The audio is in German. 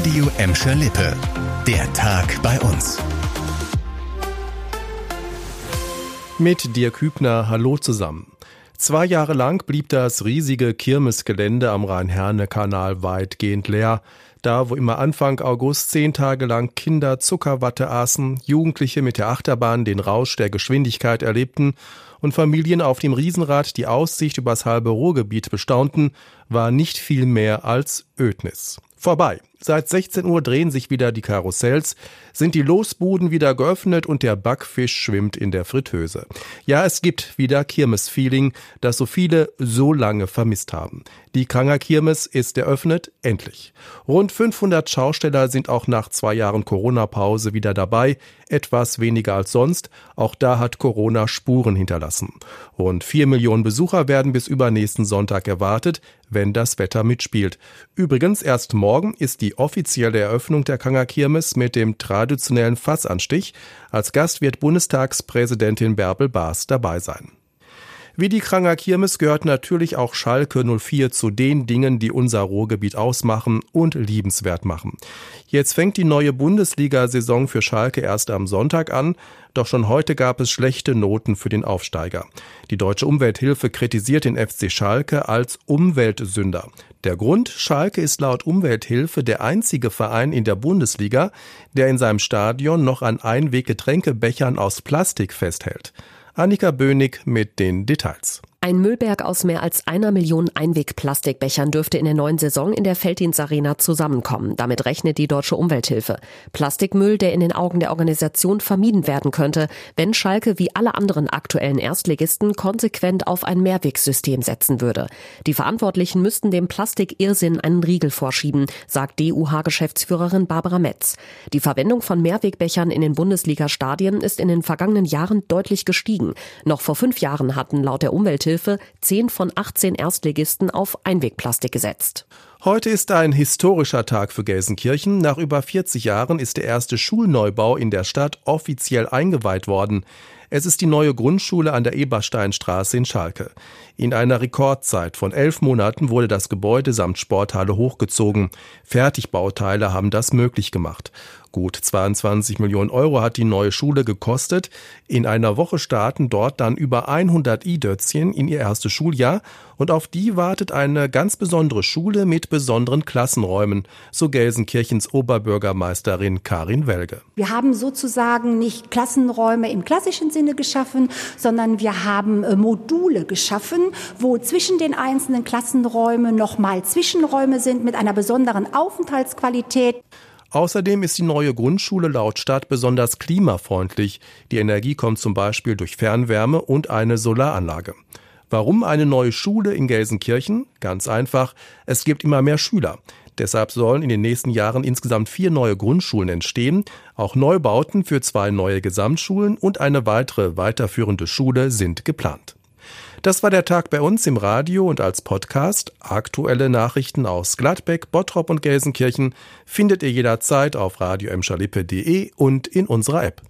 Radio Emscher Lippe. Der Tag bei uns. Mit Dirk Hübner, hallo zusammen. Zwei Jahre lang blieb das riesige Kirmesgelände am Rhein-Herne-Kanal weitgehend leer. Da, wo immer Anfang August zehn Tage lang Kinder Zuckerwatte aßen, Jugendliche mit der Achterbahn den Rausch der Geschwindigkeit erlebten und Familien auf dem Riesenrad die Aussicht übers halbe Ruhrgebiet bestaunten, war nicht viel mehr als Ödnis. Vorbei. Seit 16 Uhr drehen sich wieder die Karussells, sind die Losbuden wieder geöffnet und der Backfisch schwimmt in der Fritteuse. Ja, es gibt wieder Kirmes-Feeling, das so viele so lange vermisst haben. Die Kranger Kirmes ist eröffnet, endlich. Rund 500 Schausteller sind auch nach zwei Jahren Corona-Pause wieder dabei, etwas weniger als sonst. Auch da hat Corona Spuren hinterlassen. Rund vier Millionen Besucher werden bis übernächsten Sonntag erwartet, wenn das Wetter mitspielt. Übrigens, erst morgen ist die die offizielle Eröffnung der Kanger Kirmes mit dem traditionellen Fassanstich. Als Gast wird Bundestagspräsidentin Bärbel Baas dabei sein. Wie die Kranger Kirmes gehört natürlich auch Schalke 04 zu den Dingen, die unser Ruhrgebiet ausmachen und liebenswert machen. Jetzt fängt die neue Bundesliga-Saison für Schalke erst am Sonntag an, doch schon heute gab es schlechte Noten für den Aufsteiger. Die Deutsche Umwelthilfe kritisiert den FC Schalke als Umweltsünder. Der Grund, Schalke ist laut Umwelthilfe der einzige Verein in der Bundesliga, der in seinem Stadion noch an Einweggetränkebechern aus Plastik festhält. Annika Bönig mit den Details. Ein Müllberg aus mehr als einer Million Einwegplastikbechern dürfte in der neuen Saison in der Felddienstarena zusammenkommen. Damit rechnet die Deutsche Umwelthilfe. Plastikmüll, der in den Augen der Organisation vermieden werden könnte, wenn Schalke wie alle anderen aktuellen Erstligisten konsequent auf ein Mehrwegsystem setzen würde. Die Verantwortlichen müssten dem Plastikirrsinn einen Riegel vorschieben, sagt DUH-Geschäftsführerin Barbara Metz. Die Verwendung von Mehrwegbechern in den Bundesliga-Stadien ist in den vergangenen Jahren deutlich gestiegen. Noch vor fünf Jahren hatten laut der Umwelthilfe Umwelthilfe 10 von 18 Erstligisten auf Einwegplastik gesetzt. Heute ist ein historischer Tag für Gelsenkirchen. Nach über 40 Jahren ist der erste Schulneubau in der Stadt offiziell eingeweiht worden. Es ist die neue Grundschule an der Ebersteinstraße in Schalke. In einer Rekordzeit von elf Monaten wurde das Gebäude samt Sporthalle hochgezogen. Fertigbauteile haben das möglich gemacht. Gut 22 Millionen Euro hat die neue Schule gekostet. In einer Woche starten dort dann über 100 I-Dötzchen in ihr erstes Schuljahr und auf die wartet eine ganz besondere Schule mit besonderen Klassenräumen, so Gelsenkirchens Oberbürgermeisterin Karin Welge. Wir haben sozusagen nicht Klassenräume im klassischen Sinne geschaffen, sondern wir haben äh, Module geschaffen, wo zwischen den einzelnen Klassenräumen nochmal Zwischenräume sind mit einer besonderen Aufenthaltsqualität. Außerdem ist die neue Grundschule laut Stadt besonders klimafreundlich. Die Energie kommt zum Beispiel durch Fernwärme und eine Solaranlage. Warum eine neue Schule in Gelsenkirchen? Ganz einfach, es gibt immer mehr Schüler. Deshalb sollen in den nächsten Jahren insgesamt vier neue Grundschulen entstehen. Auch Neubauten für zwei neue Gesamtschulen und eine weitere weiterführende Schule sind geplant. Das war der Tag bei uns im Radio und als Podcast. Aktuelle Nachrichten aus Gladbeck, Bottrop und Gelsenkirchen findet ihr jederzeit auf radio und in unserer App.